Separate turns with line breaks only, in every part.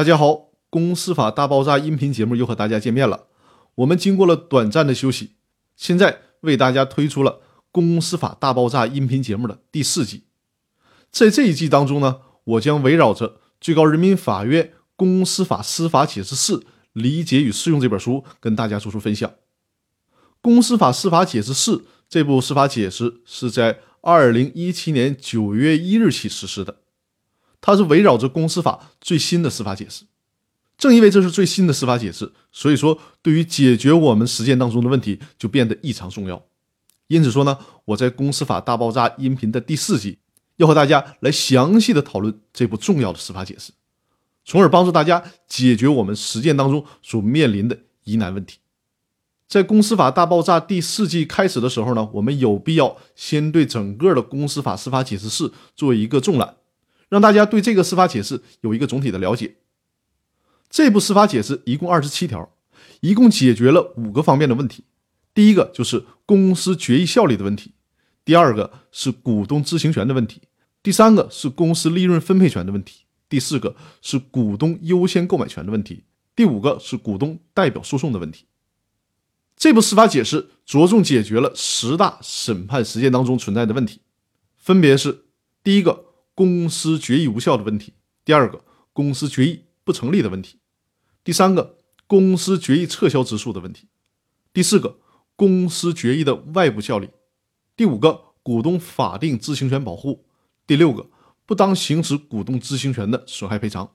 大家好，公司法大爆炸音频节目又和大家见面了。我们经过了短暂的休息，现在为大家推出了公司法大爆炸音频节目的第四季。在这一季当中呢，我将围绕着最高人民法院公司法司法解释四理解与适用这本书，跟大家做出分享。公司法司法解释四这部司法解释是在二零一七年九月一日起实施的。它是围绕着公司法最新的司法解释，正因为这是最新的司法解释，所以说对于解决我们实践当中的问题就变得异常重要。因此说呢，我在公司法大爆炸音频的第四集要和大家来详细的讨论这部重要的司法解释，从而帮助大家解决我们实践当中所面临的疑难问题。在公司法大爆炸第四季开始的时候呢，我们有必要先对整个的公司法司法解释四做一个纵览。让大家对这个司法解释有一个总体的了解。这部司法解释一共二十七条，一共解决了五个方面的问题。第一个就是公司决议效力的问题，第二个是股东知情权的问题，第三个是公司利润分配权的问题，第四个是股东优先购买权的问题，第五个是股东代表诉讼的问题。这部司法解释着重解决了十大审判实践当中存在的问题，分别是第一个。公司决议无效的问题，第二个公司决议不成立的问题，第三个公司决议撤销之诉的问题，第四个公司决议的外部效力，第五个股东法定知情权保护，第六个不当行使股东知情权的损害赔偿，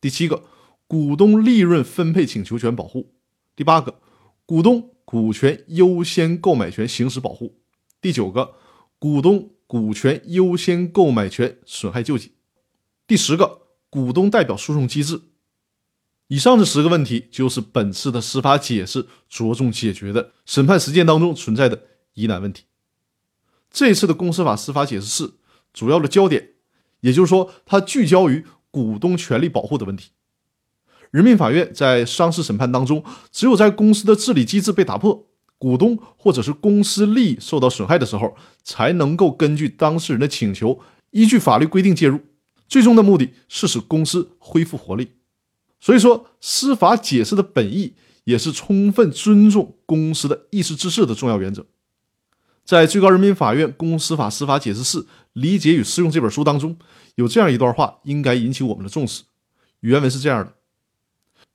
第七个股东利润分配请求权保护，第八个股东股权优先购买权行使保护，第九个股东。股权优先购买权损害救济，第十个股东代表诉讼机制。以上这十个问题就是本次的司法解释着重解决的审判实践当中存在的疑难问题。这次的公司法司法解释四主要的焦点，也就是说，它聚焦于股东权利保护的问题。人民法院在商事审判当中，只有在公司的治理机制被打破。股东或者是公司利益受到损害的时候，才能够根据当事人的请求，依据法律规定介入。最终的目的是使公司恢复活力。所以说，司法解释的本意也是充分尊重公司的意思之事的重要原则。在最高人民法院公司法司法解释四理解与适用这本书当中，有这样一段话，应该引起我们的重视。原文是这样的：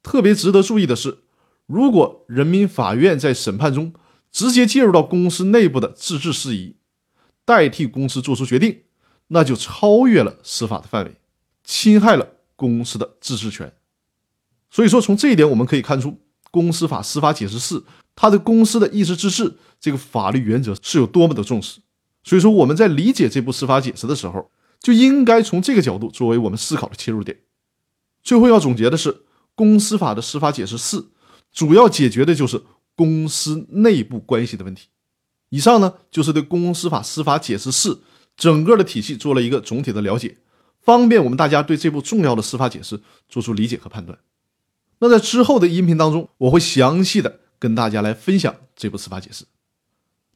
特别值得注意的是。如果人民法院在审判中直接介入到公司内部的自治事宜，代替公司作出决定，那就超越了司法的范围，侵害了公司的自治权。所以说，从这一点我们可以看出，公司法司法解释四，它对公司的意思自治这个法律原则是有多么的重视。所以说，我们在理解这部司法解释的时候，就应该从这个角度作为我们思考的切入点。最后要总结的是，公司法的司法解释四。主要解决的就是公司内部关系的问题。以上呢，就是对公司法司法解释四整个的体系做了一个总体的了解，方便我们大家对这部重要的司法解释做出理解和判断。那在之后的音频当中，我会详细的跟大家来分享这部司法解释。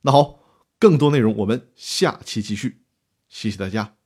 那好，更多内容我们下期继续，谢谢大家。